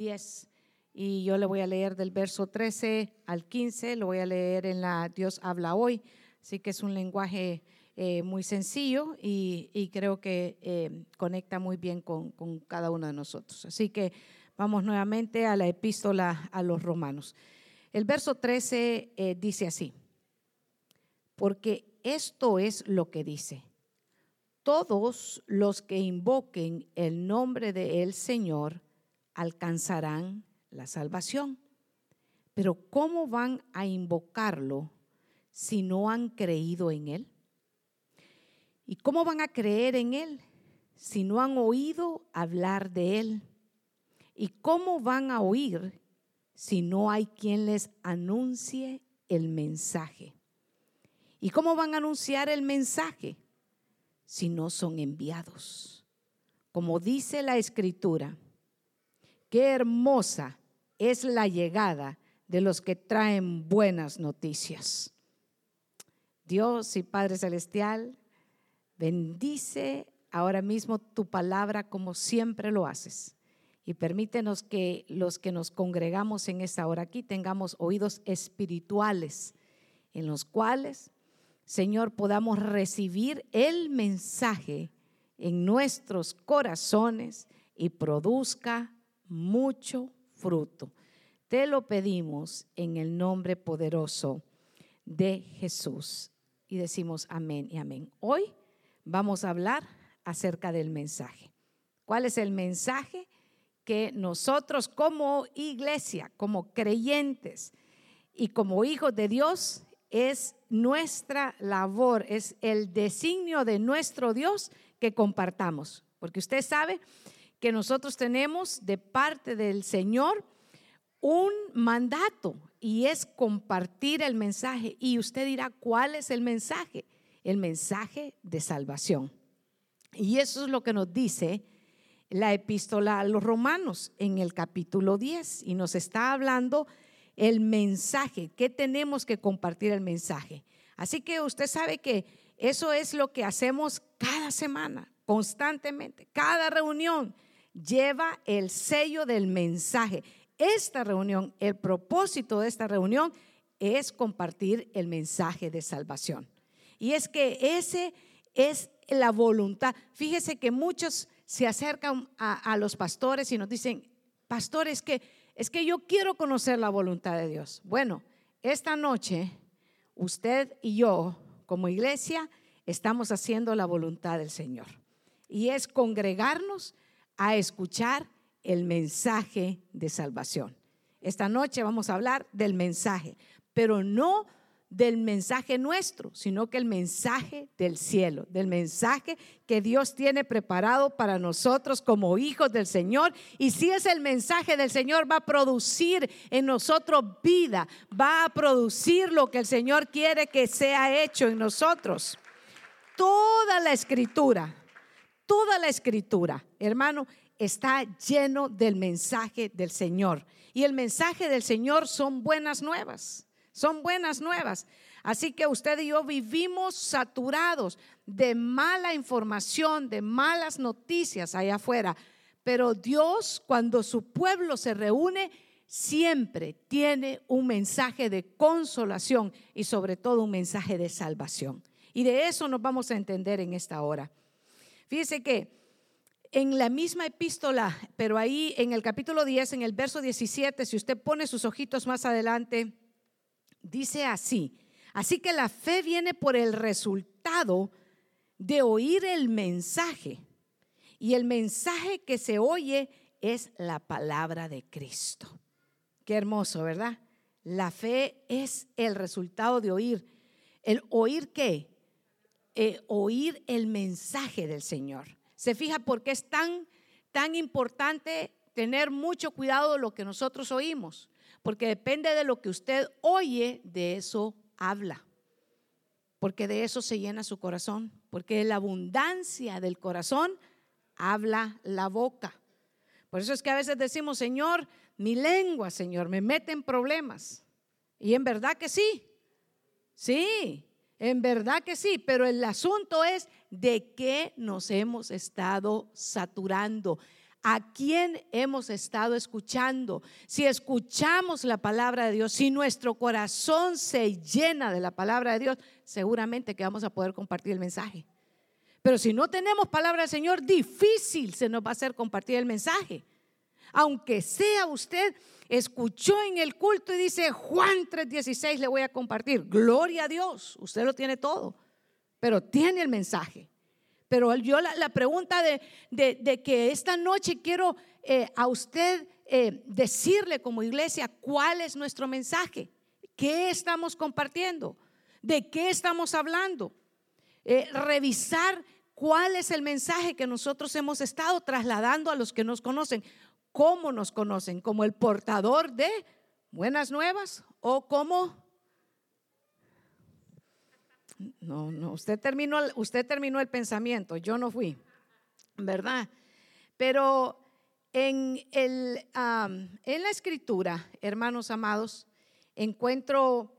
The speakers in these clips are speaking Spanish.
10 y yo le voy a leer del verso 13 al 15, lo voy a leer en la Dios habla hoy, así que es un lenguaje eh, muy sencillo y, creo que eh, conecta muy bien con, cada uno de nosotros. Así que vamos nuevamente a la epístola a los romanos. El verso 13 eh, dice así, porque esto es lo que dice, todos los que invoquen el nombre del Señor alcanzarán la salvación. Pero ¿cómo van a invocarlo si no han creído en Él? ¿Y cómo van a creer en Él si no han oído hablar de Él? ¿Y cómo van a oír si no hay quien les anuncie el mensaje? ¿Y cómo van a anunciar el mensaje si no son enviados? Como dice la escritura, qué hermosa es la llegada de los que traen buenas noticias. Dios y Padre Celestial, Bendice ahora mismo tu palabra como siempre lo haces. Y permítenos que los que nos congregamos en esta hora aquí tengamos oídos espirituales en los cuales, Señor, podamos recibir el mensaje en nuestros corazones y produzca mucho fruto. Te lo pedimos en el nombre poderoso de Jesús. Y decimos amén y amén. Hoy vamos a hablar acerca del mensaje. ¿Cuál es el mensaje que nosotros como iglesia, como creyentes y como hijos de Dios es nuestra labor, es el designio de nuestro Dios que compartamos? Porque usted sabe que nosotros tenemos de parte del Señor un mandato y es compartir el mensaje. Y usted dirá, ¿cuál es el mensaje? el mensaje de salvación. Y eso es lo que nos dice la epístola a los romanos en el capítulo 10 y nos está hablando el mensaje, que tenemos que compartir el mensaje. Así que usted sabe que eso es lo que hacemos cada semana, constantemente. Cada reunión lleva el sello del mensaje. Esta reunión, el propósito de esta reunión es compartir el mensaje de salvación. Y es que ese es la voluntad. Fíjese que muchos se acercan a, los pastores y nos dicen, pastores, que es que yo quiero conocer la voluntad de Dios. Bueno, esta noche usted y yo como iglesia estamos haciendo la voluntad del Señor. Y es congregarnos a escuchar el mensaje de salvación. Esta noche vamos a hablar del mensaje, pero no del mensaje nuestro, sino que el mensaje del cielo, del mensaje que Dios tiene preparado para nosotros como hijos del Señor. Y si es el mensaje del Señor, va a producir en nosotros vida, va a producir lo que el Señor quiere que sea hecho en nosotros. Toda la escritura, toda la escritura, hermano, está lleno del mensaje del Señor. Y el mensaje del Señor son buenas nuevas. Son buenas nuevas. Así que usted y yo vivimos saturados de mala información, de malas noticias allá afuera. Pero Dios, cuando su pueblo se reúne, siempre tiene un mensaje de consolación y sobre todo un mensaje de salvación. Y de eso nos vamos a entender en esta hora. Fíjese que en la misma epístola, pero ahí en el capítulo 10, en el verso 17, si usted pone sus ojitos más adelante, dice así, así que la fe viene por el resultado de oír el mensaje. Y el mensaje que se oye es la palabra de Cristo. Qué hermoso, ¿verdad? La fe es el resultado de oír. ¿El oír qué? Eh, oír el mensaje del Señor. ¿Se fija por qué es tan, tan importante tener mucho cuidado de lo que nosotros oímos? Porque depende de lo que usted oye, de eso habla. Porque de eso se llena su corazón. Porque de la abundancia del corazón habla la boca. Por eso es que a veces decimos, Señor, mi lengua, Señor, me mete en problemas. Y en verdad que sí. Sí, en verdad que sí. Pero el asunto es de qué nos hemos estado saturando. a quién hemos estado escuchando. Si escuchamos la palabra de Dios, si nuestro corazón se llena de la palabra de Dios, seguramente que vamos a poder compartir el mensaje. Pero si no tenemos palabra del Señor, difícil se nos va a hacer compartir el mensaje. Aunque sea usted, escuchó en el culto y dice, Juan 3:16 le voy a compartir. Gloria a Dios, usted lo tiene todo, pero tiene el mensaje. Pero yo la, pregunta de, que esta noche quiero eh, a usted eh, decirle como iglesia cuál es nuestro mensaje, qué estamos compartiendo, de qué estamos hablando, eh, revisar cuál es el mensaje que nosotros hemos estado trasladando a los que nos conocen, cómo nos conocen, como el portador de buenas nuevas o como no, no, usted terminó, usted terminó el pensamiento, yo no fui, ¿verdad? Pero en, el, en la escritura, hermanos amados, encuentro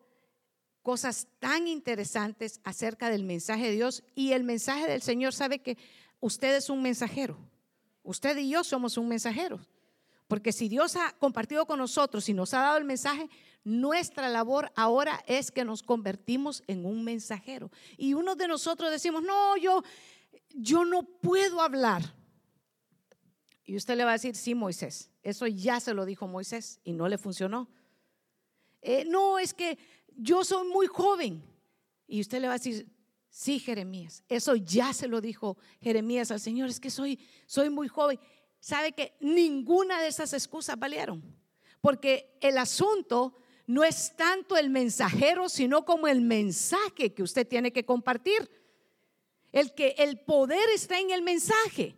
cosas tan interesantes acerca del mensaje de Dios y el mensaje del Señor sabe que usted es un mensajero. Usted y yo somos un mensajero. Porque si Dios ha compartido con nosotros y nos ha dado el mensaje, nuestra labor ahora es que nos convertimos en un mensajero. Y uno de nosotros decimos, no, yo, yo no puedo hablar. Y usted le va a decir, sí, Moisés, eso ya se lo dijo Moisés y no le funcionó. Eh, no, es que yo soy muy joven. Y usted le va a decir, sí, Jeremías, eso ya se lo dijo Jeremías al Señor, es que soy, soy muy joven. ¿Sabe que ninguna de esas excusas valieron? Porque el asunto no es tanto el mensajero, sino como el mensaje que usted tiene que compartir. El que el poder está en el mensaje.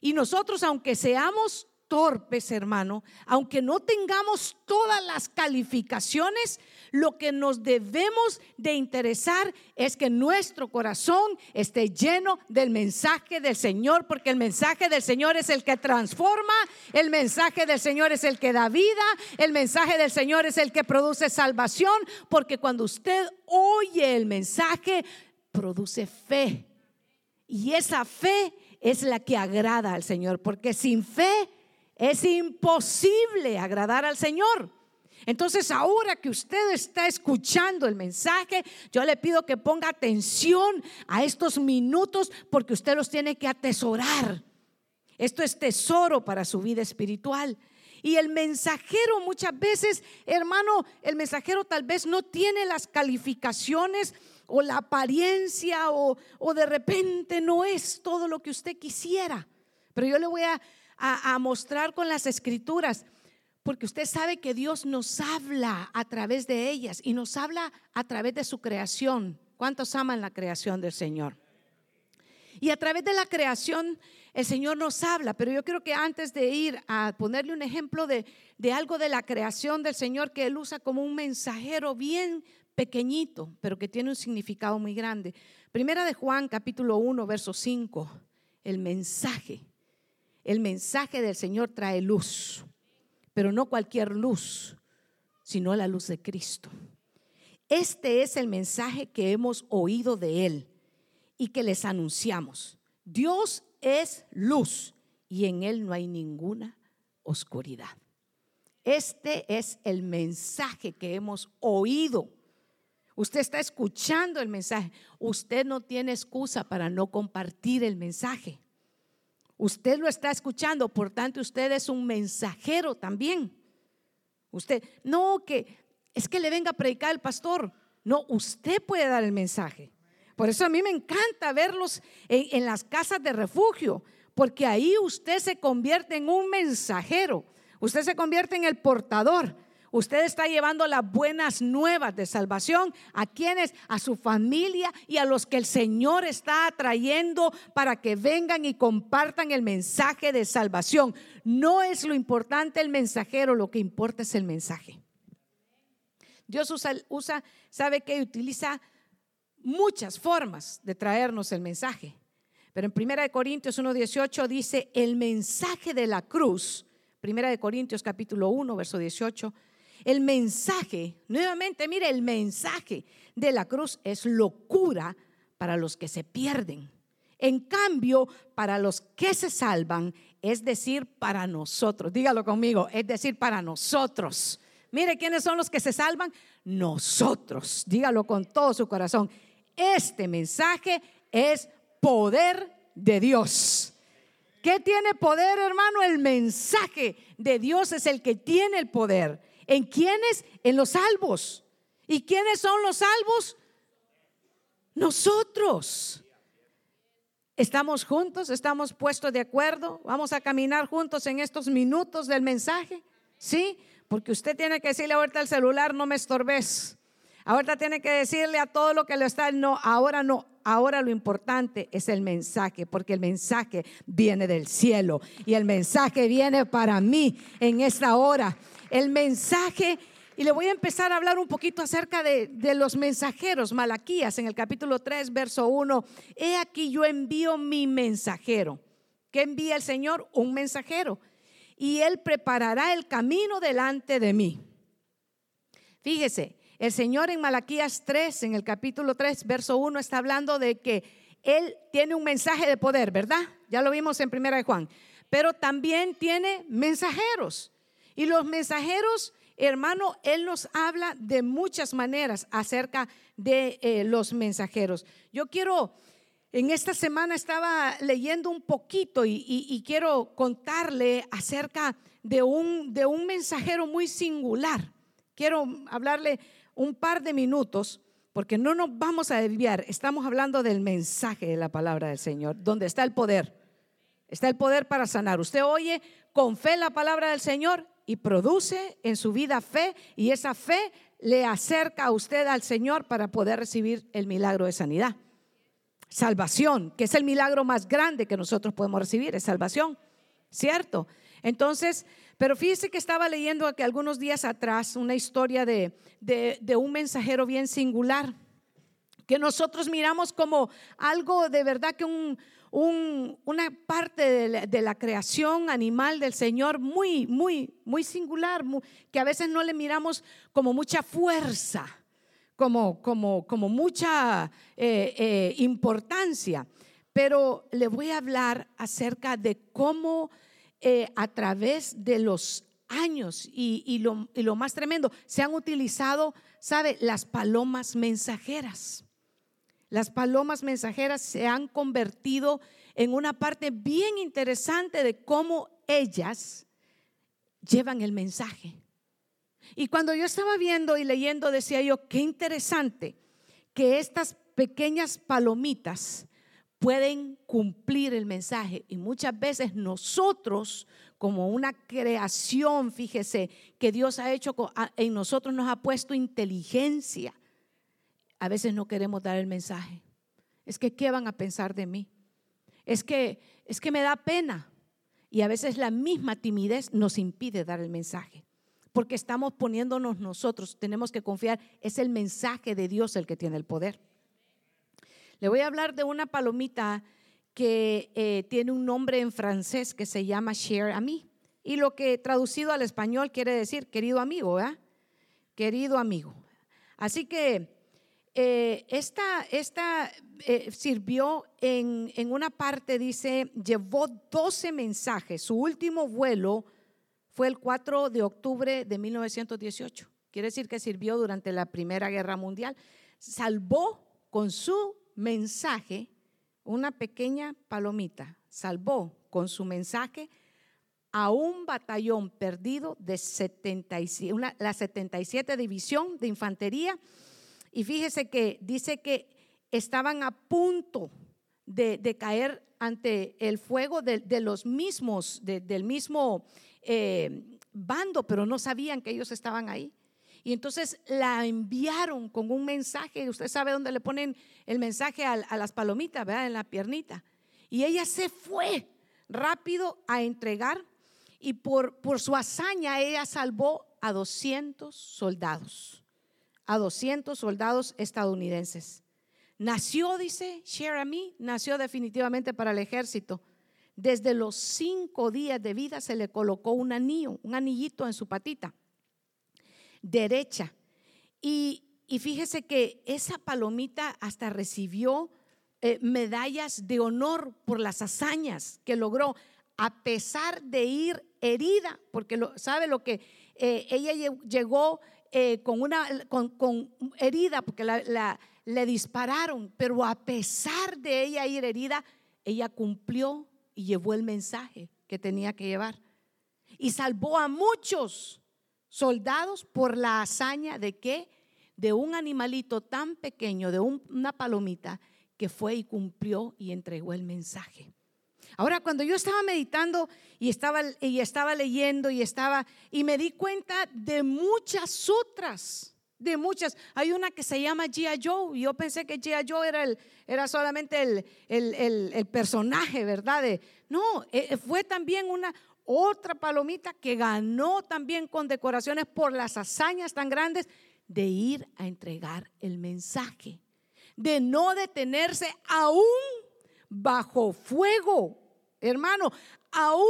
Y nosotros, aunque seamos torpes, hermano, aunque no tengamos todas las calificaciones, lo que nos debemos de interesar es que nuestro corazón esté lleno del mensaje del Señor, porque el mensaje del Señor es el que transforma, el mensaje del Señor es el que da vida, el mensaje del Señor es el que produce salvación, porque cuando usted oye el mensaje, produce fe. Y esa fe es la que agrada al Señor, porque sin fe es imposible agradar al Señor. Entonces, ahora que usted está escuchando el mensaje, yo le pido que ponga atención a estos minutos porque usted los tiene que atesorar. Esto es tesoro para su vida espiritual. Y el mensajero muchas veces, hermano, el mensajero tal vez no tiene las calificaciones o la apariencia o, de repente no es todo lo que usted quisiera. Pero yo le voy a a, mostrar con las escrituras, porque usted sabe que Dios nos habla a través de ellas y nos habla a través de su creación. ¿Cuántos aman la creación del Señor? Y a través de la creación el Señor nos habla, pero yo creo que antes de ir a ponerle un ejemplo de, de, algo de la creación del Señor que Él usa como un mensajero bien pequeñito, pero que tiene un significado muy grande. Primera de Juan capítulo 1, verso 5, el mensaje. El mensaje del Señor trae luz, pero no cualquier luz, sino la luz de Cristo. Este es el mensaje que hemos oído de Él y que les anunciamos. Dios es luz y en Él no hay ninguna oscuridad. Este es el mensaje que hemos oído. Usted está escuchando el mensaje. Usted no tiene excusa para no compartir el mensaje. Usted lo está escuchando, por tanto usted es un mensajero también. Usted, no que es que le venga a predicar el pastor. No, usted puede dar el mensaje. Por eso a mí me encanta verlos en, en las casas de refugio, porque ahí usted se convierte en un mensajero. Usted se convierte en el portador. Usted está llevando las buenas nuevas de salvación a quienes, a su familia y a los que el Señor está atrayendo para que vengan y compartan el mensaje de salvación. No es lo importante el mensajero, lo que importa es el mensaje. Dios usa, usa sabe que utiliza muchas formas de traernos el mensaje. Pero en 1 Corintios 1.18 dice, el mensaje de la cruz, 1 Corintios capítulo 1, verso 18, el mensaje, nuevamente, mire, el mensaje de la cruz es locura para los que se pierden. En cambio, para los que se salvan, es decir, para nosotros. Dígalo conmigo, es decir, para nosotros. Mire, ¿quiénes son los que se salvan? Nosotros. Dígalo con todo su corazón. Este mensaje es poder de Dios. ¿Qué tiene poder, hermano? El mensaje de Dios es el que tiene el poder. ¿En quiénes? En los salvos. ¿Y quiénes son los salvos? Nosotros. ¿Estamos juntos? ¿Estamos puestos de acuerdo? ¿Vamos a caminar juntos en estos minutos del mensaje? ¿Sí? Porque usted tiene que decirle ahorita al celular, no me estorbes. Ahorita tiene que decirle a todo lo que le está, no, ahora no, ahora lo importante es el mensaje, porque el mensaje viene del cielo y el mensaje viene para mí en esta hora. El mensaje, y le voy a empezar a hablar un poquito acerca de, los mensajeros, Malaquías en el capítulo 3, verso 1, he aquí yo envío mi mensajero. ¿Qué envía el Señor? Un mensajero. Y él preparará el camino delante de mí. Fíjese, el Señor en Malaquías 3, en el capítulo 3, verso 1, está hablando de que Él tiene un mensaje de poder, ¿verdad? Ya lo vimos en Primera de Juan. Pero también tiene mensajeros. Y los mensajeros, hermano, Él nos habla de muchas maneras acerca de eh, los mensajeros. Yo quiero, en esta semana estaba leyendo un poquito y, quiero contarle acerca de un, de un mensajero muy singular. Quiero hablarle un par de minutos, porque no nos vamos a desviar, estamos hablando del mensaje de la palabra del Señor, donde está el poder. Está el poder para sanar. Usted oye con fe la palabra del Señor y produce en su vida fe y esa fe le acerca a usted al Señor para poder recibir el milagro de sanidad. Salvación, que es el milagro más grande que nosotros podemos recibir, es salvación, ¿cierto? Entonces, pero fíjese que estaba leyendo que algunos días atrás una historia de, un mensajero bien singular, que nosotros miramos como algo de verdad que una parte de la, creación animal del Señor muy, muy, muy singular, que a veces no le miramos como mucha fuerza, como, como, como mucha eh, eh, importancia. Pero le voy a hablar acerca de cómo eh, a través de los años y, lo, y, lo, más tremendo, se han utilizado, ¿sabe? Las palomas mensajeras. Las palomas mensajeras se han convertido en una parte bien interesante de cómo ellas llevan el mensaje. Y cuando yo estaba viendo y leyendo, decía yo, qué interesante que estas pequeñas palomitas pueden cumplir el mensaje. Y muchas veces nosotros, como una creación, fíjese, que Dios ha hecho en nosotros, nos ha puesto inteligencia. A veces no queremos dar el mensaje. Es que, ¿qué van a pensar de mí? Es que, es que me da pena. Y a veces la misma timidez nos impide dar el mensaje. Porque estamos poniéndonos nosotros, tenemos que confiar, es el mensaje de Dios el que tiene el poder. Le voy a hablar de una palomita que eh, tiene un nombre en francés que se llama Share a mí. Y lo que traducido al español quiere decir querido amigo, ¿verdad? Querido amigo. Así que eh, esta, esta eh, sirvió en, en, una parte, dice, llevó 12 mensajes. Su último vuelo fue el 4 de octubre de 1918. Quiere decir que sirvió durante la Primera Guerra Mundial. Salvó con su mensaje, una pequeña palomita salvó con su mensaje a un batallón perdido de 77, la 77 División de Infantería. Y fíjese que dice que estaban a punto de, caer ante el fuego de, los mismos, del mismo eh, bando, pero no sabían que ellos estaban ahí. Y entonces la enviaron con un mensaje. Usted sabe dónde le ponen el mensaje a, las palomitas, ¿verdad? En la piernita. Y ella se fue rápido a entregar y por, por su hazaña ella salvó a 200 soldados, a 200 soldados estadounidenses. Nació, dice Sherami, nació definitivamente para el ejército. Desde los cinco días de vida se le colocó un anillo, un anillito en su patita derecha. Y, fíjese que esa palomita hasta recibió eh, medallas de honor por las hazañas que logró. a pesar de ir herida, porque lo, sabe lo que eh, ella llegó eh, con una con, herida, porque la, le dispararon, pero a pesar de ella ir herida, ella cumplió y llevó el mensaje que tenía que llevar. Y salvó a muchos soldados por la hazaña de qué? De un animalito tan pequeño, de una palomita, que fue y cumplió y entregó el mensaje. Ahora, cuando yo estaba meditando y estaba, y estaba leyendo y estaba, y me di cuenta de muchas otras, de muchas. Hay una que se llama Gia Joe, y yo pensé que Gia Joe era, el, era solamente el, el, personaje, ¿verdad? no, eh, fue también una, otra palomita que ganó también con decoraciones por las hazañas tan grandes de ir a entregar el mensaje, de no detenerse aún bajo fuego hermano, aún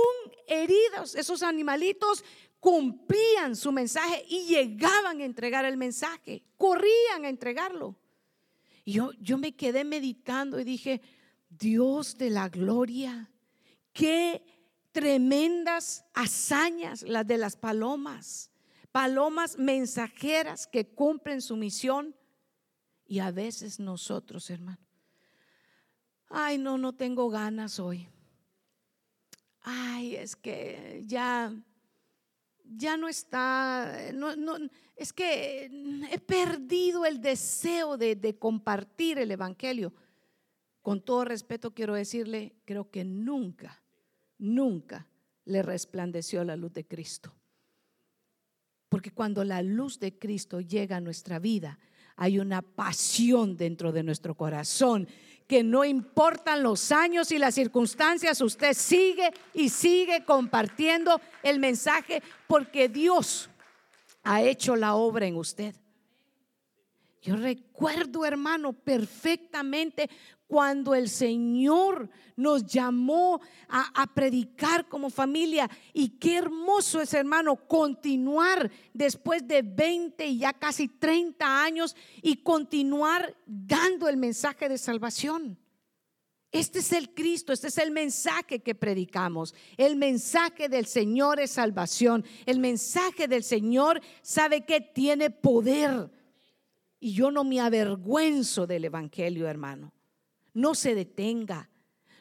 heridos, esos animalitos cumplían su mensaje y llegaban a entregar el mensaje, corrían a entregarlo. Y yo, yo me quedé meditando y dije, Dios de la gloria, qué tremendas hazañas las de las palomas, palomas mensajeras que cumplen su misión. Y a veces nosotros, hermano, ay, no, no tengo ganas hoy ay, es que ya, ya no está, no, no, es que he perdido el deseo de, de compartir el Evangelio. Con todo respeto quiero decirle, creo que nunca, nunca le resplandeció la luz de Cristo. Porque cuando la luz de Cristo llega a nuestra vida, hay una pasión dentro de nuestro corazón que no importan los años y las circunstancias, usted sigue y sigue compartiendo el mensaje porque Dios ha hecho la obra en usted. Yo recuerdo, hermano, perfectamente cuando el Señor nos llamó a, predicar como familia. Y qué hermoso es, hermano, continuar después de 20 y ya casi 30 años y continuar dando el mensaje de salvación. Este es el Cristo, este es el mensaje que predicamos. El mensaje del Señor es salvación. El mensaje del Señor sabe que tiene poder. Y yo no me avergüenzo del Evangelio, hermano no se detenga.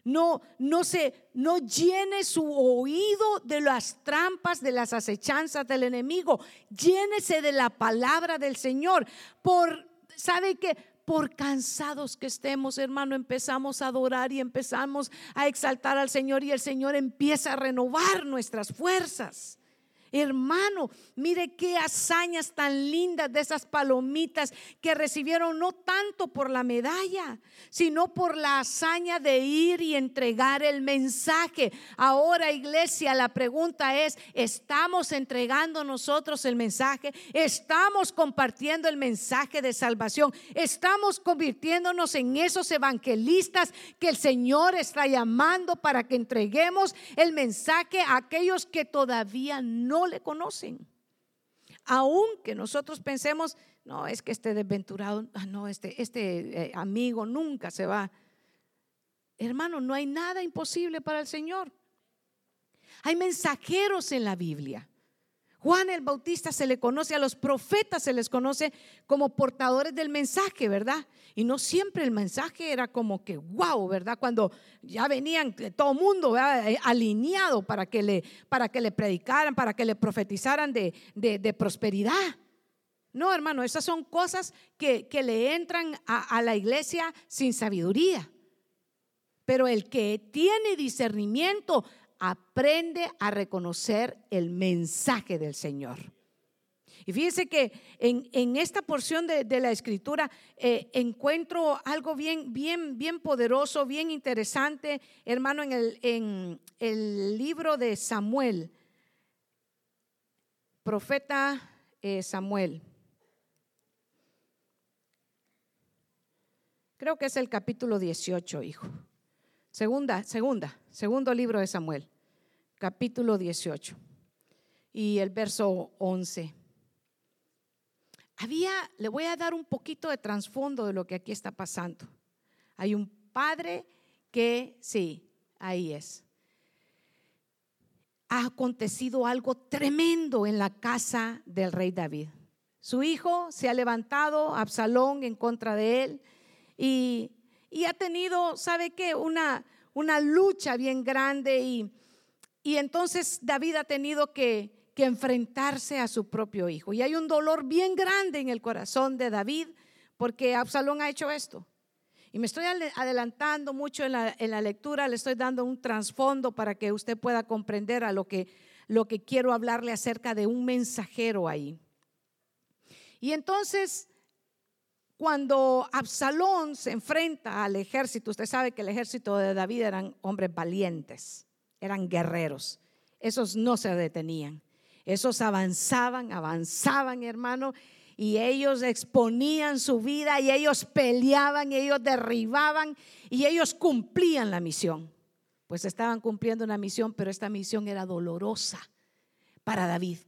No, no se, no llene su oído de las trampas, de las acechanzas del enemigo. Llénese de la palabra del Señor. Por, ¿sabe qué? Por cansados que estemos, hermano, empezamos a adorar y empezamos a exaltar al Señor y el Señor empieza a renovar nuestras fuerzas. Hermano, mire qué hazañas tan lindas de esas palomitas que recibieron no tanto por la medalla, sino por la hazaña de ir y entregar el mensaje. Ahora, iglesia, la pregunta es, ¿estamos entregando nosotros el mensaje? ¿Estamos compartiendo el mensaje de salvación? ¿Estamos convirtiéndonos en esos evangelistas que el Señor está llamando para que entreguemos el mensaje a aquellos que todavía no le conocen. Aunque nosotros pensemos, no, es que este desventurado, ah, no, este, este eh, amigo nunca se va. Hermano, no hay nada imposible para el Señor. Hay mensajeros en la Biblia. Juan el Bautista se le conoce, a los profetas se les conoce como portadores del mensaje, ¿verdad? Y no siempre el mensaje era como que, wow, ¿verdad? Cuando ya venían todo el mundo eh, alineado para que, le, para que le predicaran, para que le profetizaran de, de, prosperidad. No, hermano, esas son cosas que, que le entran a, a la iglesia sin sabiduría. Pero el que tiene discernimiento aprende a reconocer el mensaje del Señor. Y fíjense que en, esta porción de, la escritura eh, encuentro algo bien, bien, bien poderoso, bien interesante, hermano, en el, en el libro de Samuel, profeta eh, Samuel. Creo que es el capítulo 18, hijo. Segunda, segunda, segundo libro de Samuel, capítulo 18 y el verso 11. Había, le voy a dar un poquito de trasfondo de lo que aquí está pasando. Hay un padre que, sí, ahí es. ha acontecido algo tremendo en la casa del rey David. Su hijo se ha levantado, Absalón, en contra de él y, ha tenido, ¿sabe qué? Una, una lucha bien grande y, y entonces David ha tenido que, que enfrentarse a su propio hijo. Y hay un dolor bien grande en el corazón de David porque Absalón ha hecho esto. Y me estoy adelantando mucho en la, en la, lectura, le estoy dando un trasfondo para que usted pueda comprender a lo que, lo que quiero hablarle acerca de un mensajero ahí. Y entonces, cuando Absalón se enfrenta al ejército, usted sabe que el ejército de David eran hombres valientes, eran guerreros, esos no se detenían, esos avanzaban, avanzaban, hermano, y ellos exponían su vida y ellos peleaban y ellos derribaban y ellos cumplían la misión. Pues estaban cumpliendo una misión, pero esta misión era dolorosa para David.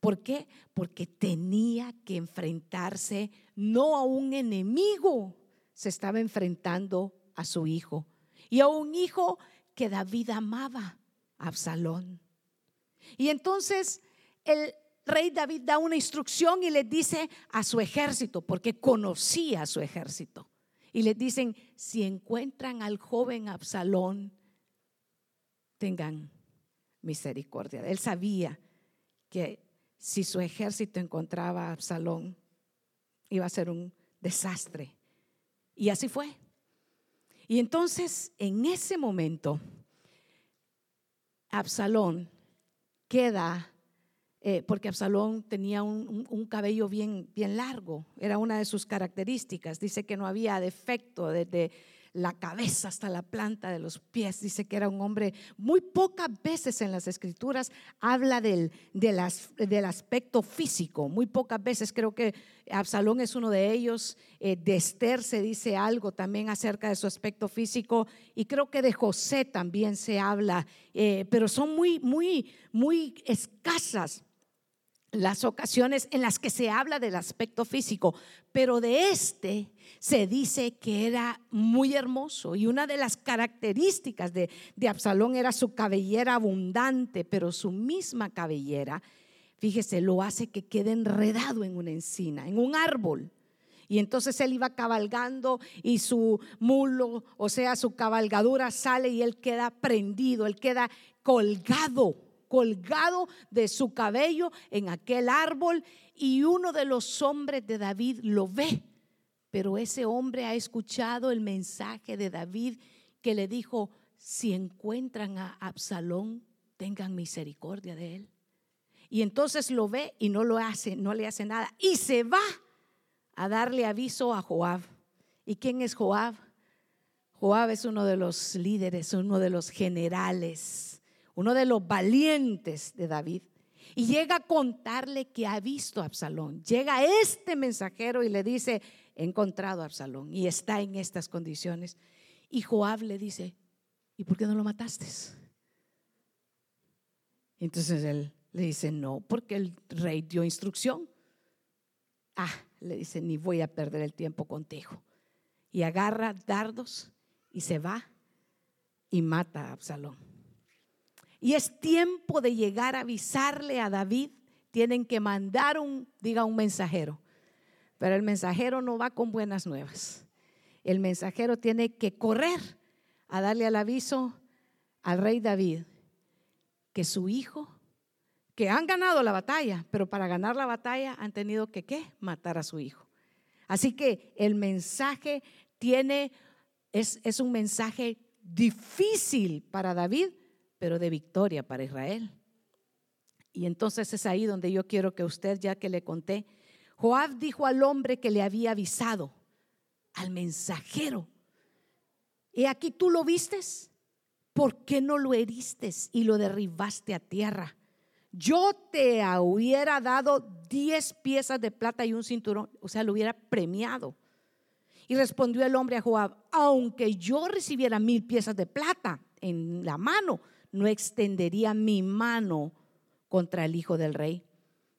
¿Por qué? Porque tenía que enfrentarse no a un enemigo, se estaba enfrentando a su hijo y a un hijo que David amaba, Absalón. Y entonces el rey David da una instrucción y le dice a su ejército, porque conocía a su ejército, y le dicen, si encuentran al joven Absalón, tengan misericordia. Él sabía que si su ejército encontraba a Absalón, iba a ser un desastre. Y así fue. Y entonces, en ese momento, Absalón queda eh, porque Absalón tenía un, cabello bien, bien largo, era una de sus características. Dice que no había defecto desde la cabeza hasta la planta de los pies. Dice que era un hombre, muy pocas veces en las escrituras habla del, aspecto físico, muy pocas veces. Creo que Absalón es uno de ellos. Eh, de Esther se dice algo también acerca de su aspecto físico y creo que de José también se habla, eh, pero son muy, muy, muy escasas las ocasiones en las que se habla del aspecto físico, pero de este se dice que era muy hermoso y una de las características de, Absalón era su cabellera abundante, pero su misma cabellera, fíjese, lo hace que quede enredado en una encina, en un árbol. Y entonces él iba cabalgando y su mulo, o sea, su cabalgadura sale y él queda prendido, él queda colgado colgado de su cabello en aquel árbol y uno de los hombres de David lo ve. Pero ese hombre ha escuchado el mensaje de David que le dijo, si encuentran a Absalón, tengan misericordia de él. Y entonces lo ve y no lo hace, no le hace nada. Y se va a darle aviso a Joab. ¿Y quién es Joab? Joab es uno de los líderes, uno de los generales uno de los valientes de David, y llega a contarle que ha visto a Absalón. Llega este mensajero y le dice, he encontrado a Absalón y está en estas condiciones. Y Joab le dice, ¿y por qué no lo mataste? Entonces él le dice, no, porque el rey dio instrucción. Ah, le dice, ni voy a perder el tiempo contigo. Y agarra dardos y se va y mata a Absalón. Y es tiempo de llegar a avisarle a David. Tienen que mandar un, diga, un mensajero. Pero el mensajero no va con buenas nuevas. El mensajero tiene que correr a darle el aviso al rey David que su hijo, que han ganado la batalla, pero para ganar la batalla han tenido que ¿qué? matar a su hijo. Así que el mensaje tiene, es, es un mensaje difícil para David, pero de victoria para Israel. Y entonces es ahí donde yo quiero que usted, ya que le conté, Joab dijo al hombre que le había avisado, al mensajero, y aquí tú lo vistes, ¿por qué no lo heriste y lo derribaste a tierra? Yo te hubiera dado diez piezas de plata y un cinturón, o sea, lo hubiera premiado. Y respondió el hombre a Joab, aunque yo recibiera mil piezas de plata en la mano, no extendería mi mano contra el hijo del rey.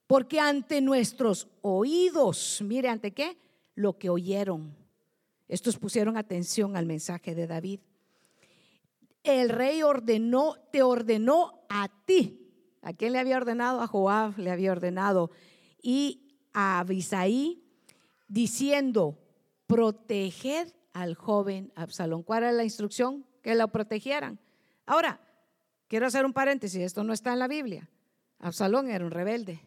Porque ante nuestros oídos, mire ante qué, lo que oyeron. Estos pusieron atención al mensaje de David. el rey ordenó, te ordenó a ti. ¿A quién le había ordenado? A Joab le había ordenado. Y a Abisaí diciendo, proteger al joven Absalón. ¿Cuál era la instrucción? Que lo protegieran. Ahora, quiero hacer un paréntesis, esto no está en la Biblia. Absalón era un rebelde.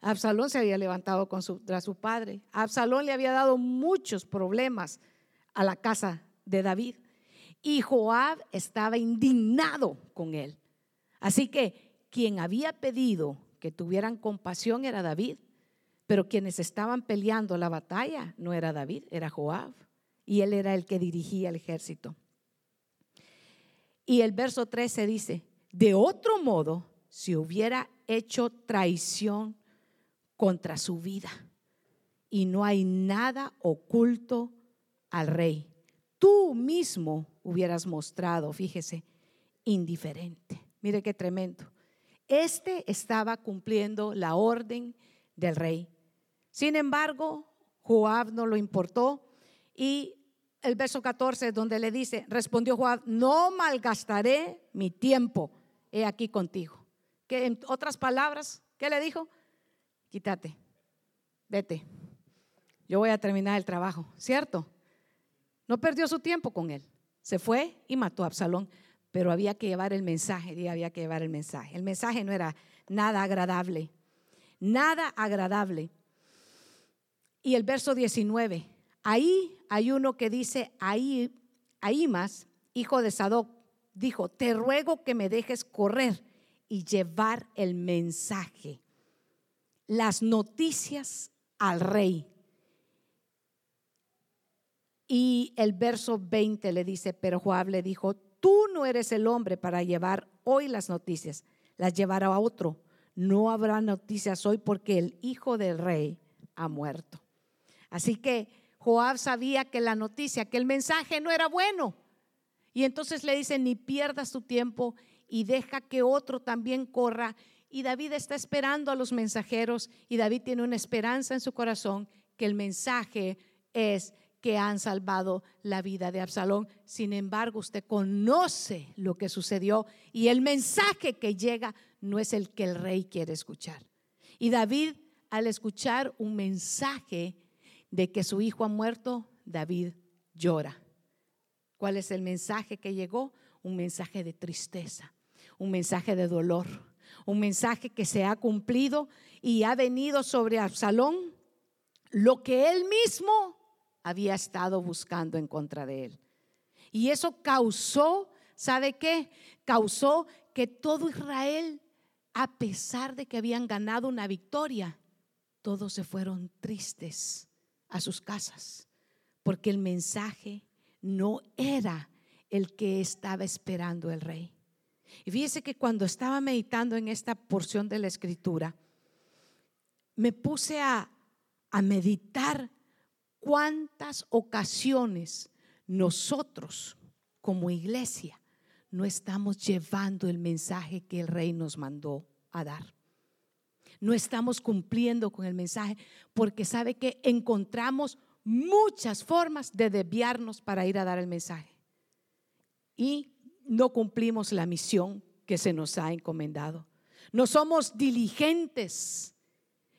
Absalón se había levantado contra su padre. Absalón le había dado muchos problemas a la casa de David. Y Joab estaba indignado con él. Así que quien había pedido que tuvieran compasión era David, pero quienes estaban peleando la batalla no era David, era Joab. Y él era el que dirigía el ejército. Y el verso 13 dice, de otro modo, si hubiera hecho traición contra su vida, y no hay nada oculto al rey, tú mismo hubieras mostrado, fíjese, indiferente. Mire qué tremendo. Este estaba cumpliendo la orden del rey. Sin embargo, Joab no lo importó y el verso 14 donde le dice, respondió Joab, no malgastaré mi tiempo, he aquí contigo. Que en otras palabras, ¿qué le dijo? Quítate, vete, yo voy a terminar el trabajo, ¿cierto? No perdió su tiempo con él. Se fue y mató a Absalón, pero había que llevar el mensaje, y había que llevar el mensaje. El mensaje no era nada agradable, nada agradable. Y el verso 19, ahí hay uno que dice, ahí, ahí más, hijo de Sadoc, dijo, te ruego que me dejes correr y llevar el mensaje, las noticias al rey. Y el verso 20 le dice, pero Joab le dijo, tú no eres el hombre para llevar hoy las noticias, las llevará a otro. No habrá noticias hoy porque el hijo del rey ha muerto. Así que Joab sabía que la noticia, que el mensaje no era bueno. Y entonces le dice, ni pierdas tu tiempo y deja que otro también corra. Y David está esperando a los mensajeros y David tiene una esperanza en su corazón que el mensaje es que han salvado la vida de Absalón. Sin embargo, usted conoce lo que sucedió y el mensaje que llega no es el que el rey quiere escuchar. Y David, al escuchar un mensaje de que su hijo ha muerto, David llora. ¿Cuál es el mensaje que llegó? Un mensaje de tristeza, un mensaje de dolor, un mensaje que se ha cumplido y ha venido sobre Absalón lo que él mismo había estado buscando en contra de él. Y eso causó, ¿sabe qué? Causó que todo Israel, a pesar de que habían ganado una victoria, todos se fueron tristes a sus casas, porque el mensaje no era el que estaba esperando el rey. Y fíjese que cuando estaba meditando en esta porción de la escritura, me puse a, a meditar ¿Cuántas ocasiones nosotros como iglesia no estamos llevando el mensaje que el rey nos mandó a dar? No estamos cumpliendo con el mensaje porque sabe que encontramos muchas formas de desviarnos para ir a dar el mensaje. Y no cumplimos la misión que se nos ha encomendado. No somos diligentes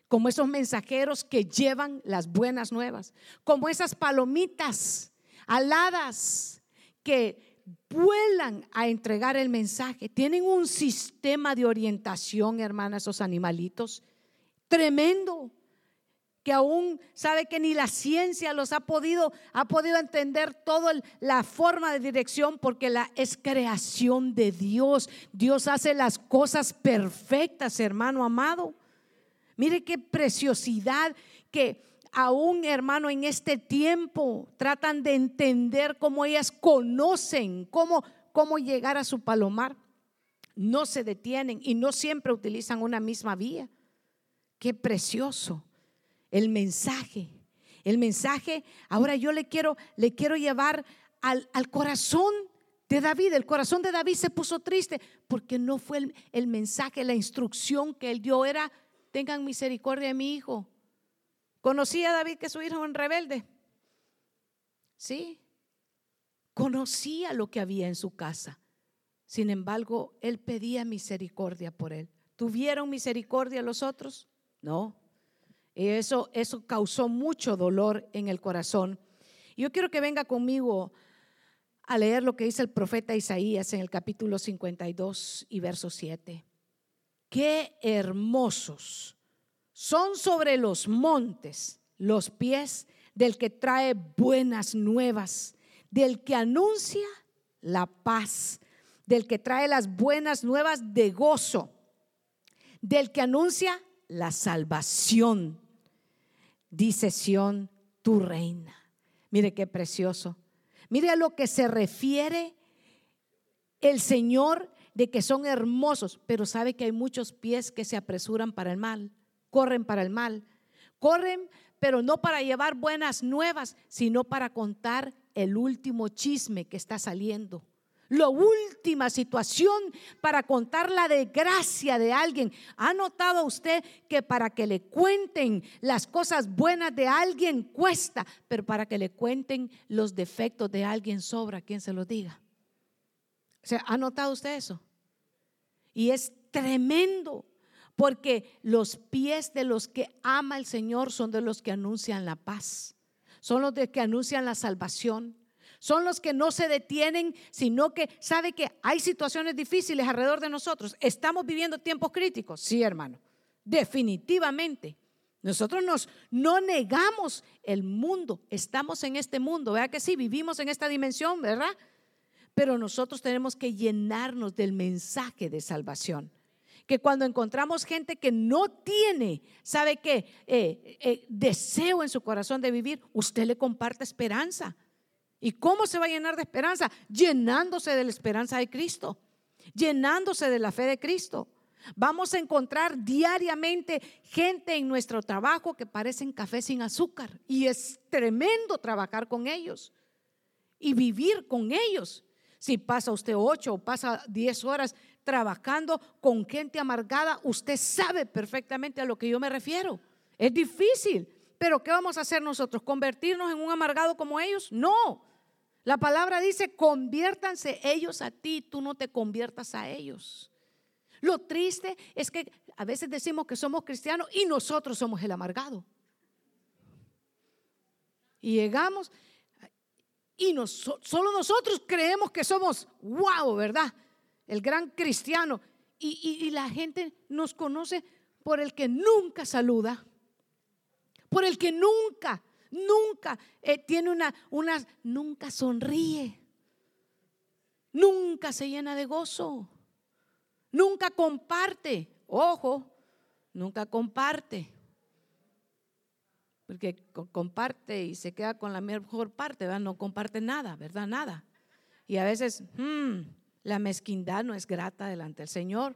como esos mensajeros que llevan las buenas nuevas, como esas palomitas aladas que vuelan a entregar el mensaje. Tienen un sistema de orientación, hermanas, esos animalitos, tremendo, que aún sabe que ni la ciencia los ha podido, ha podido entender toda la forma de dirección, porque la es creación de Dios. Dios hace las cosas perfectas, hermano amado. Mire qué preciosidad que aún hermano en este tiempo tratan de entender cómo ellas conocen cómo, cómo llegar a su palomar. No se detienen y no siempre utilizan una misma vía. Qué precioso el mensaje. El mensaje, ahora yo le quiero, le quiero llevar al, al corazón de David. El corazón de David se puso triste porque no fue el, el mensaje, la instrucción que él dio era tengan misericordia de mi hijo. ¿Conocía a David que su hijo era un rebelde? Sí. Conocía lo que había en su casa. Sin embargo, él pedía misericordia por él. ¿Tuvieron misericordia los otros? No. Eso, eso causó mucho dolor en el corazón. Yo quiero que venga conmigo a leer lo que dice el profeta Isaías en el capítulo 52 y verso 7. Qué hermosos son sobre los montes los pies del que trae buenas nuevas, del que anuncia la paz, del que trae las buenas nuevas de gozo, del que anuncia la salvación. Dice Sión, tu reina. Mire qué precioso. Mire a lo que se refiere el Señor de que son hermosos, pero sabe que hay muchos pies que se apresuran para el mal, corren para el mal, corren pero no para llevar buenas nuevas, sino para contar el último chisme que está saliendo. La última situación para contar la desgracia de alguien. ¿Ha notado usted que para que le cuenten las cosas buenas de alguien cuesta, pero para que le cuenten los defectos de alguien sobra quien se lo diga? O sea, ¿ha notado usted eso? Y es tremendo. Porque los pies de los que ama el Señor son de los que anuncian la paz, son los de que anuncian la salvación, son los que no se detienen, sino que sabe que hay situaciones difíciles alrededor de nosotros. ¿Estamos viviendo tiempos críticos? Sí, hermano, definitivamente. Nosotros nos no negamos el mundo, estamos en este mundo, ¿verdad que sí? Vivimos en esta dimensión, ¿verdad? Pero nosotros tenemos que llenarnos del mensaje de salvación que cuando encontramos gente que no tiene, sabe que eh, eh, deseo en su corazón de vivir, usted le comparte esperanza. ¿Y cómo se va a llenar de esperanza? Llenándose de la esperanza de Cristo, llenándose de la fe de Cristo. Vamos a encontrar diariamente gente en nuestro trabajo que parecen café sin azúcar y es tremendo trabajar con ellos y vivir con ellos. Si pasa usted ocho o pasa diez horas trabajando con gente amargada, usted sabe perfectamente a lo que yo me refiero. Es difícil, pero ¿qué vamos a hacer nosotros? ¿Convertirnos en un amargado como ellos? No. La palabra dice, conviértanse ellos a ti, tú no te conviertas a ellos. Lo triste es que a veces decimos que somos cristianos y nosotros somos el amargado. Y llegamos y solo nosotros creemos que somos wow, ¿verdad? El gran cristiano. Y, la gente nos conoce por el que nunca saluda, por el que nunca, nunca eh, tiene una, una, nunca sonríe, nunca se llena de gozo, nunca comparte, ojo, nunca comparte. Porque comparte y se queda con la mejor parte, ¿verdad? No comparte nada, ¿verdad? Nada. Y a veces, hmm, la mezquindad no es grata delante del Señor.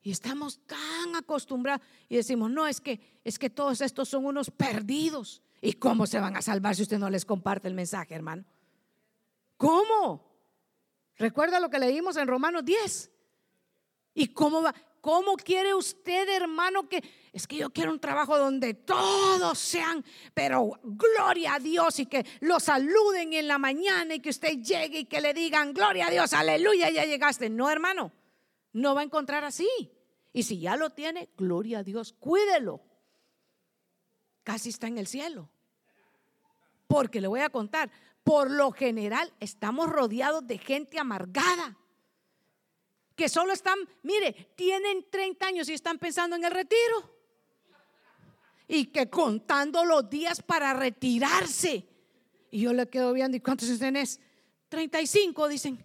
Y estamos tan acostumbrados y decimos, no, es que, es que todos estos son unos perdidos. ¿Y cómo se van a salvar si usted no les comparte el mensaje, hermano? ¿Cómo? Recuerda lo que leímos en Romanos 10. ¿Y cómo va? ¿Cómo quiere usted, hermano, que es que yo quiero un trabajo donde todos sean, pero gloria a Dios y que lo saluden en la mañana y que usted llegue y que le digan, gloria a Dios, aleluya, ya llegaste? No, hermano, no va a encontrar así. Y si ya lo tiene, gloria a Dios, cuídelo. Casi está en el cielo. Porque le voy a contar, por lo general estamos rodeados de gente amargada que solo están, mire, tienen 30 años y están pensando en el retiro. Y que contando los días para retirarse. Y yo le quedo viendo, ¿y cuántos tenés? 35, dicen.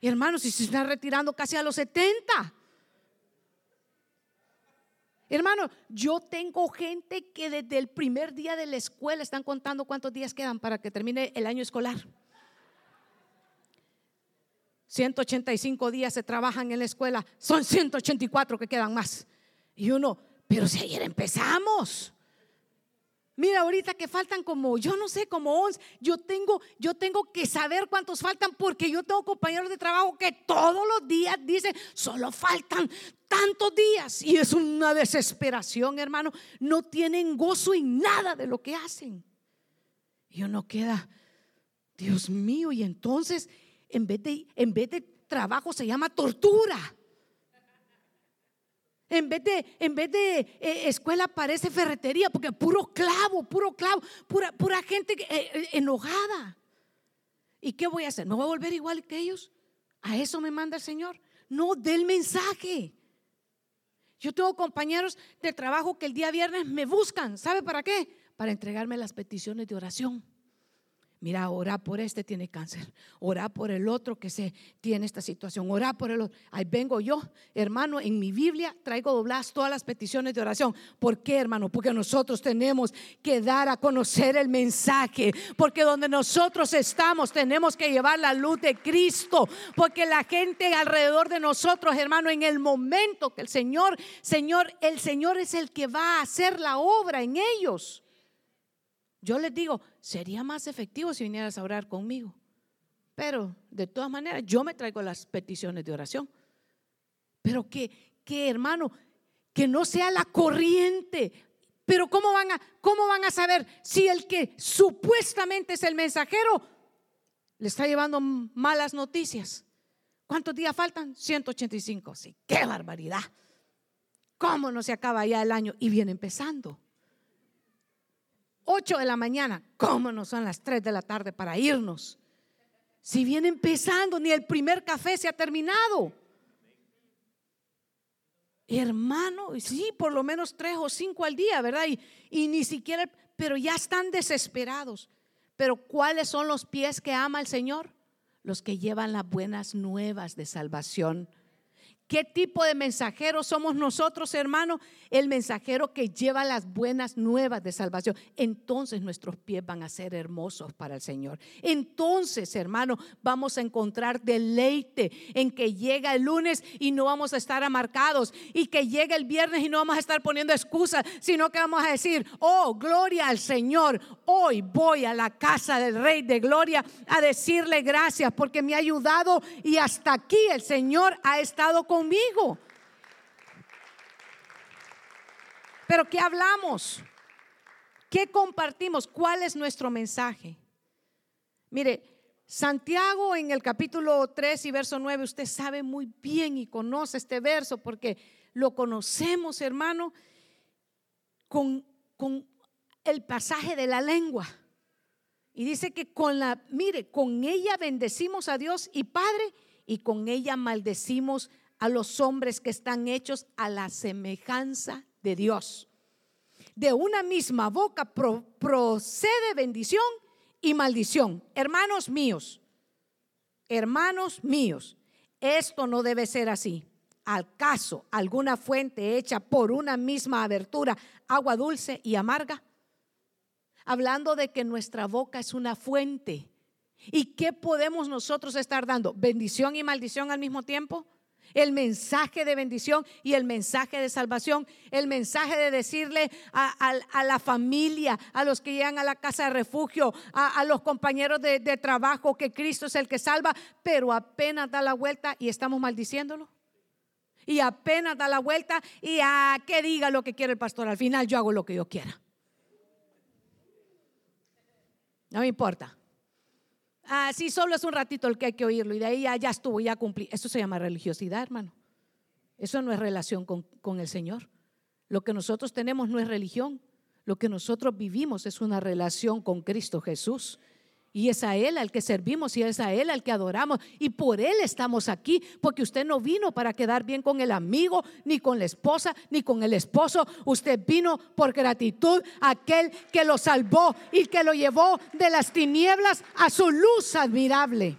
Y hermanos, si se están retirando casi a los 70. Hermano, yo tengo gente que desde el primer día de la escuela están contando cuántos días quedan para que termine el año escolar. 185 días se trabajan en la escuela, son 184 que quedan más. Y uno, pero si ayer empezamos. Mira, ahorita que faltan como, yo no sé, como 11. Yo tengo, yo tengo que saber cuántos faltan porque yo tengo compañeros de trabajo que todos los días dicen, solo faltan tantos días. Y es una desesperación, hermano. No tienen gozo en nada de lo que hacen. Y uno queda, Dios mío, y entonces en vez de, en vez de trabajo se llama tortura. En vez de, en vez de eh, escuela parece ferretería, porque puro clavo, puro clavo, pura, pura gente eh, eh, enojada. ¿Y qué voy a hacer? ¿Me voy a volver igual que ellos? ¿A eso me manda el Señor? No, del mensaje. Yo tengo compañeros de trabajo que el día viernes me buscan. ¿Sabe para qué? Para entregarme las peticiones de oración. Mira, ora por este tiene cáncer, ora por el otro que se tiene esta situación, ora por el otro. Ahí vengo yo, hermano, en mi Biblia traigo dobladas todas las peticiones de oración. ¿Por qué, hermano? Porque nosotros tenemos que dar a conocer el mensaje, porque donde nosotros estamos tenemos que llevar la luz de Cristo, porque la gente alrededor de nosotros, hermano, en el momento que el Señor, Señor, el Señor es el que va a hacer la obra en ellos. Yo les digo, sería más efectivo si vinieras a orar conmigo. Pero de todas maneras, yo me traigo las peticiones de oración. Pero que, que hermano, que no sea la corriente. Pero ¿cómo van, a, ¿cómo van a saber si el que supuestamente es el mensajero le está llevando malas noticias? ¿Cuántos días faltan? 185. Sí, qué barbaridad. ¿Cómo no se acaba ya el año? Y viene empezando. 8 de la mañana, ¿cómo no son las 3 de la tarde para irnos? Si viene empezando, ni el primer café se ha terminado. Hermano, sí, por lo menos tres o cinco al día, ¿verdad? Y, y ni siquiera, pero ya están desesperados. Pero ¿cuáles son los pies que ama el Señor? Los que llevan las buenas nuevas de salvación ¿Qué tipo de mensajero somos nosotros, hermano? El mensajero que lleva las buenas nuevas de salvación. Entonces nuestros pies van a ser hermosos para el Señor. Entonces, hermano, vamos a encontrar deleite en que llega el lunes y no vamos a estar amarcados. Y que llegue el viernes y no vamos a estar poniendo excusas, sino que vamos a decir, oh, gloria al Señor. Hoy voy a la casa del Rey de Gloria a decirle gracias porque me ha ayudado y hasta aquí el Señor ha estado con Pero ¿qué hablamos? ¿Qué compartimos? ¿Cuál es nuestro mensaje? Mire, Santiago en el capítulo 3 y verso 9, usted sabe muy bien y conoce este verso porque lo conocemos, hermano, con, con el pasaje de la lengua. Y dice que con la, mire, con ella bendecimos a Dios y Padre y con ella maldecimos a los hombres que están hechos a la semejanza de Dios. De una misma boca procede bendición y maldición. Hermanos míos, hermanos míos, esto no debe ser así. Al caso, alguna fuente hecha por una misma abertura, agua dulce y amarga. Hablando de que nuestra boca es una fuente. ¿Y qué podemos nosotros estar dando? ¿Bendición y maldición al mismo tiempo? El mensaje de bendición y el mensaje de salvación, el mensaje de decirle a, la familia, a los que llegan a la casa de refugio, a, los compañeros de, de, trabajo, que Cristo es el que salva, pero apenas da la vuelta y estamos maldiciéndolo. Y apenas da la vuelta y a que diga lo que quiere el pastor. Al final yo hago lo que yo quiera. No me importa. Ah, sí, solo es un ratito el que hay que oírlo y de ahí ya, estuvo, ya cumplí. Eso se llama religiosidad, hermano. Eso no es relación con, con el Señor. Lo que nosotros tenemos no es religión. Lo que nosotros vivimos es una relación con Cristo Jesús. Y es a Él al que servimos y es a Él al que adoramos. Y por Él estamos aquí, porque usted no vino para quedar bien con el amigo, ni con la esposa, ni con el esposo. Usted vino por gratitud a aquel que lo salvó y que lo llevó de las tinieblas a su luz admirable.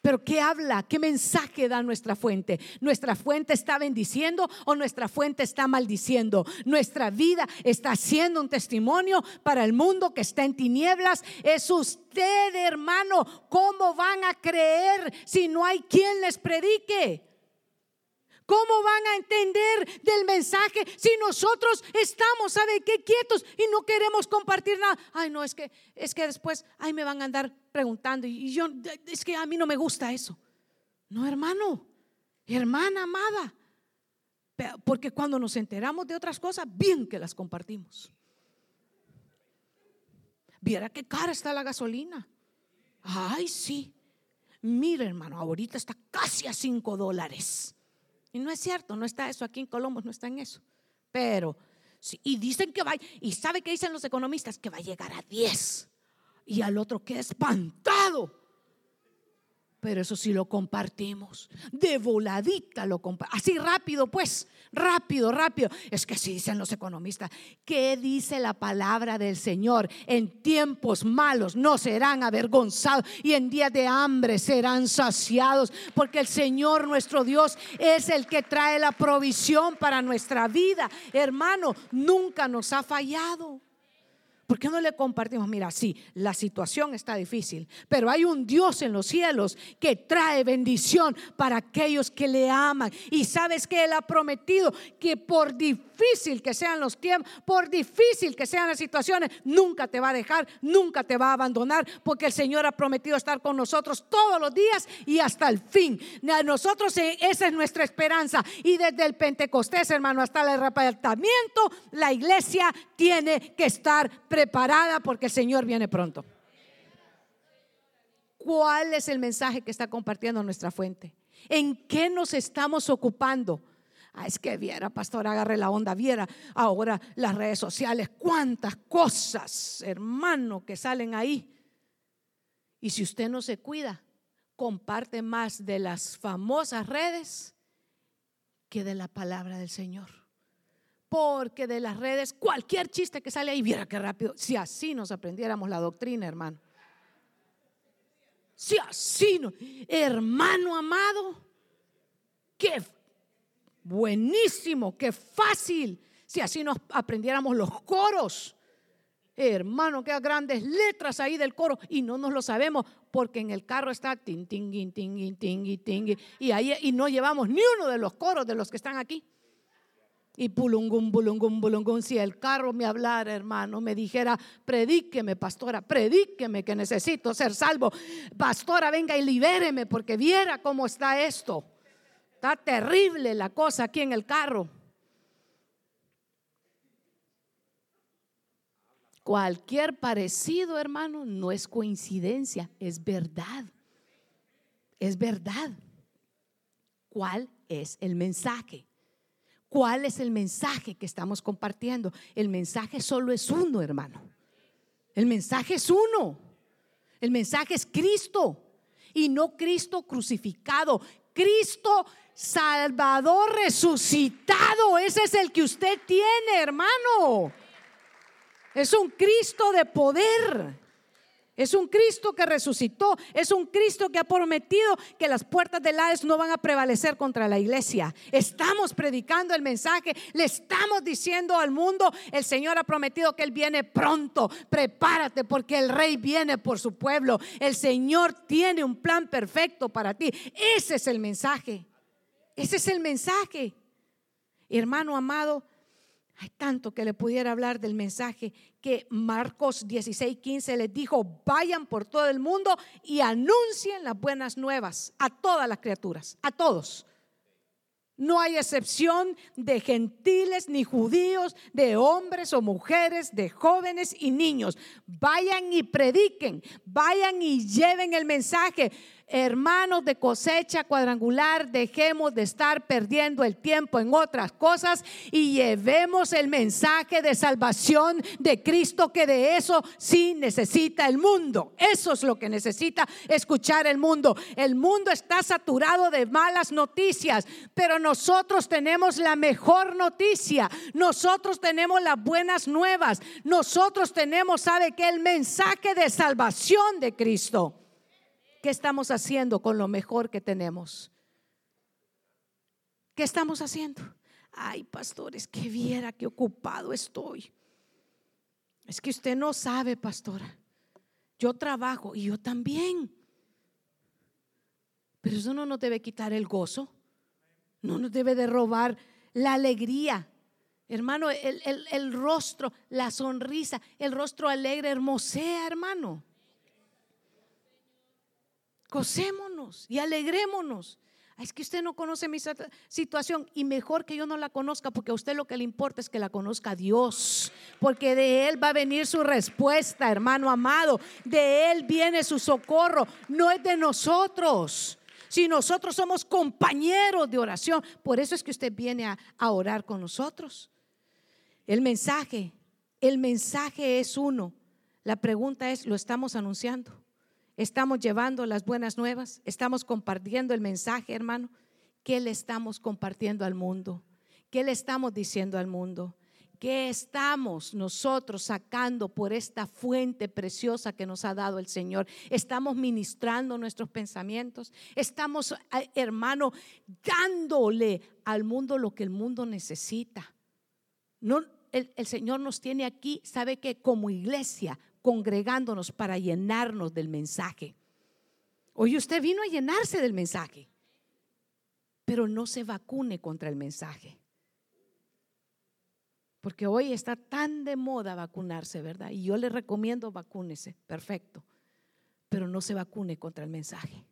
Pero ¿qué habla? ¿Qué mensaje da nuestra fuente? ¿Nuestra fuente está bendiciendo o nuestra fuente está maldiciendo? Nuestra vida está siendo un testimonio para el mundo que está en tinieblas. Es usted, hermano. ¿Cómo van a creer si no hay quien les predique? ¿Cómo van a entender del mensaje si nosotros estamos, ¿sabe qué? Quietos y no queremos compartir nada. Ay, no, es que, es que después, ay, me van a andar preguntando y yo, es que a mí no me gusta eso. No, hermano, hermana amada. Porque cuando nos enteramos de otras cosas, bien que las compartimos. Viera qué cara está la gasolina. Ay, sí. Mire, hermano, ahorita está casi a 5 dólares. Y no es cierto, no está eso aquí en Colombo, no está en eso. Pero, y dicen que va, y sabe que dicen los economistas, que va a llegar a 10. Y al otro que espantado. Pero eso sí lo compartimos. De voladita lo compartimos. Así rápido, pues. Rápido, rápido. Es que sí dicen los economistas. ¿Qué dice la palabra del Señor? En tiempos malos no serán avergonzados y en días de hambre serán saciados. Porque el Señor nuestro Dios es el que trae la provisión para nuestra vida. Hermano, nunca nos ha fallado. ¿Por qué no le compartimos? Mira, sí, la situación está difícil, pero hay un Dios en los cielos que trae bendición para aquellos que le aman. Y sabes que Él ha prometido que por difícil que sean los tiempos, por difícil que sean las situaciones, nunca te va a dejar, nunca te va a abandonar, porque el Señor ha prometido estar con nosotros todos los días y hasta el fin. Nosotros eh, esa es nuestra esperanza. Y desde el Pentecostés, hermano, hasta el arrebatamiento, la iglesia tiene que estar presente preparada porque el Señor viene pronto. ¿Cuál es el mensaje que está compartiendo nuestra fuente? ¿En qué nos estamos ocupando? Ah, es que viera, pastor, agarre la onda, viera ahora las redes sociales, cuántas cosas, hermano, que salen ahí. Y si usted no se cuida, comparte más de las famosas redes que de la palabra del Señor porque de las redes, cualquier chiste que sale ahí, viera qué rápido. Si así nos aprendiéramos la doctrina, hermano. Si así, no, hermano amado, qué buenísimo, qué fácil. Si así nos aprendiéramos los coros. Hermano, qué grandes letras ahí del coro y no nos lo sabemos porque en el carro está ting, ting, ting, ting, ting, y ahí y no llevamos ni uno de los coros de los que están aquí. Y pulungum, pulungum, pulungum, si el carro me hablara, hermano, me dijera, predíqueme, pastora, predíqueme que necesito ser salvo. Pastora, venga y libéreme porque viera cómo está esto. Está terrible la cosa aquí en el carro. Cualquier parecido, hermano, no es coincidencia, es verdad. Es verdad. ¿Cuál es el mensaje? ¿Cuál es el mensaje que estamos compartiendo? El mensaje solo es uno, hermano. El mensaje es uno. El mensaje es Cristo y no Cristo crucificado. Cristo Salvador resucitado. Ese es el que usted tiene, hermano. Es un Cristo de poder. Es un Cristo que resucitó, es un Cristo que ha prometido que las puertas del Hades no van a prevalecer contra la iglesia. Estamos predicando el mensaje, le estamos diciendo al mundo, el Señor ha prometido que Él viene pronto, prepárate porque el Rey viene por su pueblo, el Señor tiene un plan perfecto para ti. Ese es el mensaje, ese es el mensaje. Hermano amado, hay tanto que le pudiera hablar del mensaje que Marcos 16, 15 les dijo, vayan por todo el mundo y anuncien las buenas nuevas a todas las criaturas, a todos. No hay excepción de gentiles ni judíos, de hombres o mujeres, de jóvenes y niños. Vayan y prediquen, vayan y lleven el mensaje hermanos de cosecha cuadrangular, dejemos de estar perdiendo el tiempo en otras cosas y llevemos el mensaje de salvación de Cristo, que de eso sí necesita el mundo. Eso es lo que necesita escuchar el mundo. El mundo está saturado de malas noticias, pero nosotros tenemos la mejor noticia. Nosotros tenemos las buenas nuevas. Nosotros tenemos, ¿sabe que El mensaje de salvación de Cristo. ¿Qué estamos haciendo con lo mejor que tenemos? ¿Qué estamos haciendo? Ay, pastores, que viera qué ocupado estoy. Es que usted no sabe, pastora. Yo trabajo y yo también. Pero eso no nos debe quitar el gozo. No nos debe de robar la alegría. Hermano, el, el rostro, la sonrisa, el rostro alegre hermosea, hermano. Gocémonos y alegrémonos. Es que usted no conoce mi situación y mejor que yo no la conozca porque a usted lo que le importa es que la conozca Dios, porque de Él va a venir su respuesta, hermano amado, de Él viene su socorro, no es de nosotros. Si nosotros somos compañeros de oración, por eso es que usted viene a, a orar con nosotros. El mensaje, el mensaje es uno. La pregunta es, ¿lo estamos anunciando? Estamos llevando las buenas nuevas, estamos compartiendo el mensaje, hermano. ¿Qué le estamos compartiendo al mundo? ¿Qué le estamos diciendo al mundo? ¿Qué estamos nosotros sacando por esta fuente preciosa que nos ha dado el Señor? Estamos ministrando nuestros pensamientos. Estamos, eh, hermano, dándole al mundo lo que el mundo necesita. No, el, el Señor nos tiene aquí, sabe que como iglesia congregándonos para llenarnos del mensaje. Hoy usted vino a llenarse del mensaje, pero no se vacune contra el mensaje. Porque hoy está tan de moda vacunarse, ¿verdad? Y yo le recomiendo vacúnese, perfecto. Pero no se vacune contra el mensaje.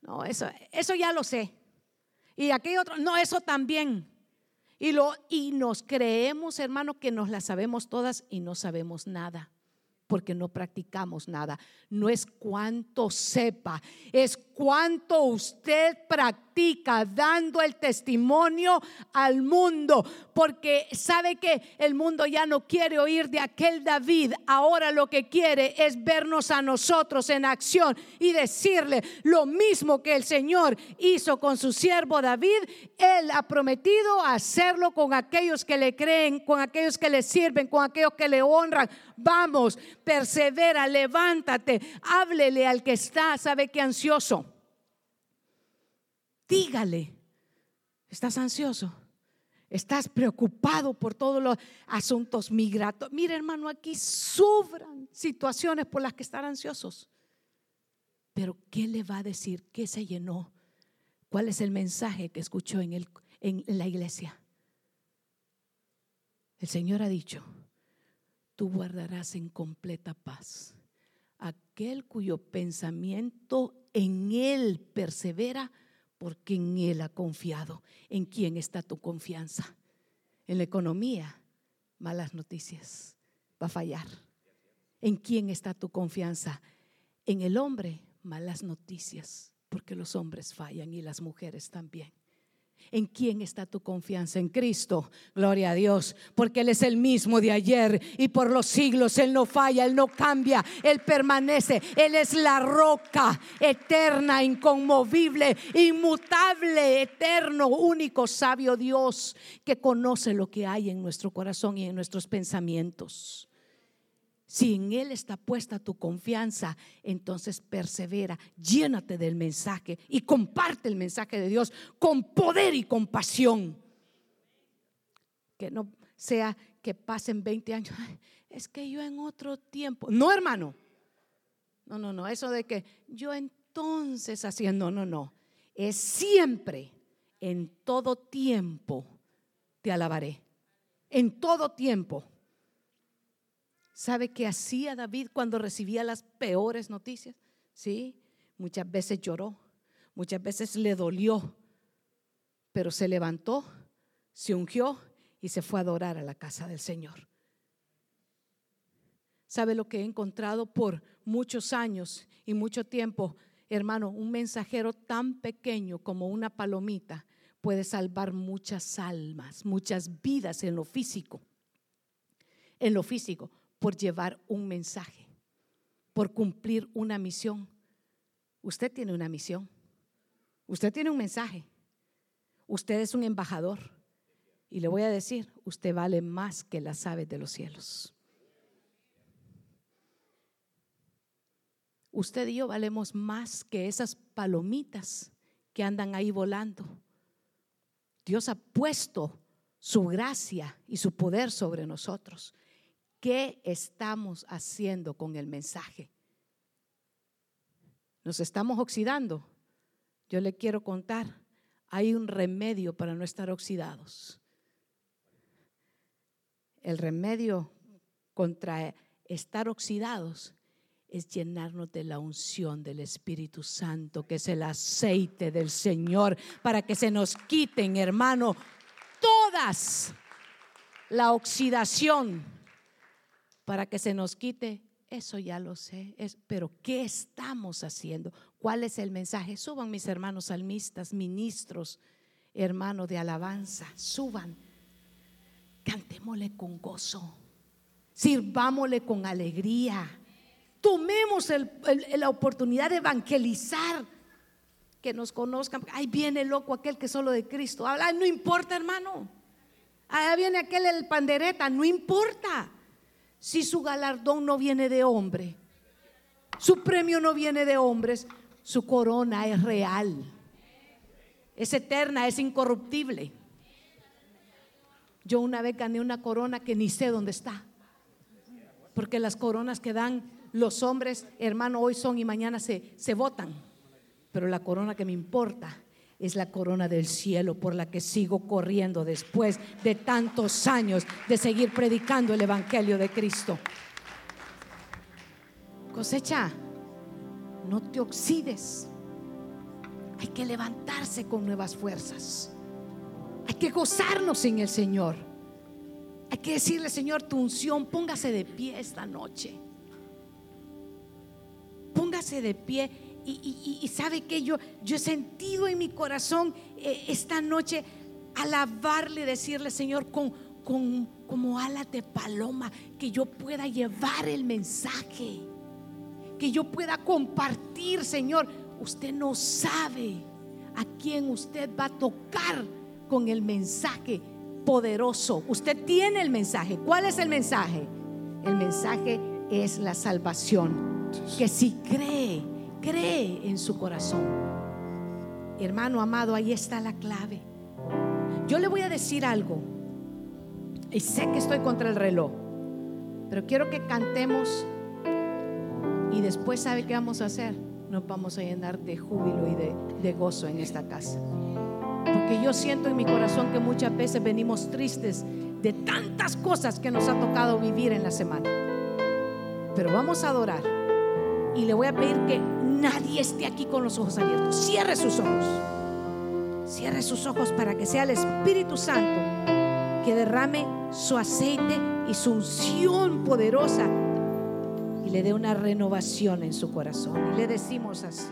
No, eso, eso ya lo sé. Y aquello otro, no, eso también. Y, lo, y nos creemos, hermano, que nos la sabemos todas y no sabemos nada porque no practicamos nada. No es cuánto sepa, es cuánto usted practica dando el testimonio al mundo, porque sabe que el mundo ya no quiere oír de aquel David, ahora lo que quiere es vernos a nosotros en acción y decirle lo mismo que el Señor hizo con su siervo David, él ha prometido hacerlo con aquellos que le creen, con aquellos que le sirven, con aquellos que le honran. Vamos, persevera, levántate, háblele al que está, sabe que ansioso. Dígale, ¿estás ansioso? ¿Estás preocupado por todos los asuntos migratorios? Mire hermano, aquí sobran situaciones por las que estar ansiosos. Pero ¿qué le va a decir? ¿Qué se llenó? ¿Cuál es el mensaje que escuchó en, el, en la iglesia? El Señor ha dicho, tú guardarás en completa paz aquel cuyo pensamiento en Él persevera porque en Él ha confiado. ¿En quién está tu confianza? En la economía, malas noticias, va a fallar. ¿En quién está tu confianza? En el hombre, malas noticias, porque los hombres fallan y las mujeres también. ¿En quién está tu confianza? En Cristo. Gloria a Dios. Porque Él es el mismo de ayer y por los siglos. Él no falla, Él no cambia, Él permanece. Él es la roca eterna, inconmovible, inmutable, eterno, único, sabio Dios que conoce lo que hay en nuestro corazón y en nuestros pensamientos. Si en Él está puesta tu confianza, entonces persevera, llénate del mensaje y comparte el mensaje de Dios con poder y compasión. Que no sea que pasen 20 años. es que yo en otro tiempo. No, hermano. No, no, no. Eso de que yo entonces haciendo, no, no. Es siempre, en todo tiempo, te alabaré. En todo tiempo. ¿Sabe qué hacía David cuando recibía las peores noticias? Sí, muchas veces lloró, muchas veces le dolió, pero se levantó, se ungió y se fue a adorar a la casa del Señor. ¿Sabe lo que he encontrado por muchos años y mucho tiempo? Hermano, un mensajero tan pequeño como una palomita puede salvar muchas almas, muchas vidas en lo físico. En lo físico por llevar un mensaje, por cumplir una misión. Usted tiene una misión. Usted tiene un mensaje. Usted es un embajador. Y le voy a decir, usted vale más que las aves de los cielos. Usted y yo valemos más que esas palomitas que andan ahí volando. Dios ha puesto su gracia y su poder sobre nosotros. ¿Qué estamos haciendo con el mensaje? ¿Nos estamos oxidando? Yo le quiero contar, hay un remedio para no estar oxidados. El remedio contra estar oxidados es llenarnos de la unción del Espíritu Santo, que es el aceite del Señor, para que se nos quiten, hermano, todas la oxidación, para que se nos quite. Eso ya lo sé, pero ¿qué estamos haciendo? ¿Cuál es el mensaje? Suban mis hermanos salmistas, ministros, hermanos de alabanza, suban, cantémosle con gozo, sirvámosle con alegría Tomemos la oportunidad de evangelizar, que nos conozcan. Ahí viene loco aquel que solo de Cristo habla. No importa, hermano. Ahí viene aquel el pandereta. No importa. Si su galardón no viene de hombre, su premio no viene de hombres, su corona es real. Es eterna, es incorruptible. Yo una vez gané una corona que ni sé dónde está. Porque las coronas que dan los hombres, hermano, hoy son y mañana se, se votan. Pero la corona que me importa es la corona del cielo por la que sigo corriendo después de tantos años de seguir predicando el Evangelio de Cristo. Cosecha, no te oxides. Hay que levantarse con nuevas fuerzas. Hay que gozarnos en el Señor. Hay que decirle, Señor, tu unción, póngase de pie esta noche póngase de pie y, sabe que yo, yo he sentido en mi corazón eh, esta noche alabarle, decirle, Señor, con, con, como alas de paloma, que yo pueda llevar el mensaje, que yo pueda compartir, Señor. Usted no sabe a quién usted va a tocar con el mensaje poderoso. Usted tiene el mensaje. ¿Cuál es el mensaje? El mensaje es la salvación que si cree, cree en su corazón. Hermano amado, ahí está la clave. Yo le voy a decir algo. Y sé que estoy contra el reloj. Pero quiero que cantemos. Y después, ¿sabe qué vamos a hacer? Nos vamos a llenar de júbilo y de, de gozo en esta casa. Porque yo siento en mi corazón que muchas veces venimos tristes de tantas cosas que nos ha tocado vivir en la semana. Pero vamos a adorar y le voy a pedir que nadie esté aquí con los ojos abiertos. Cierre sus ojos. Cierre sus ojos para que sea el Espíritu Santo que derrame su aceite y su unción poderosa y le dé una renovación en su corazón. Y le decimos así.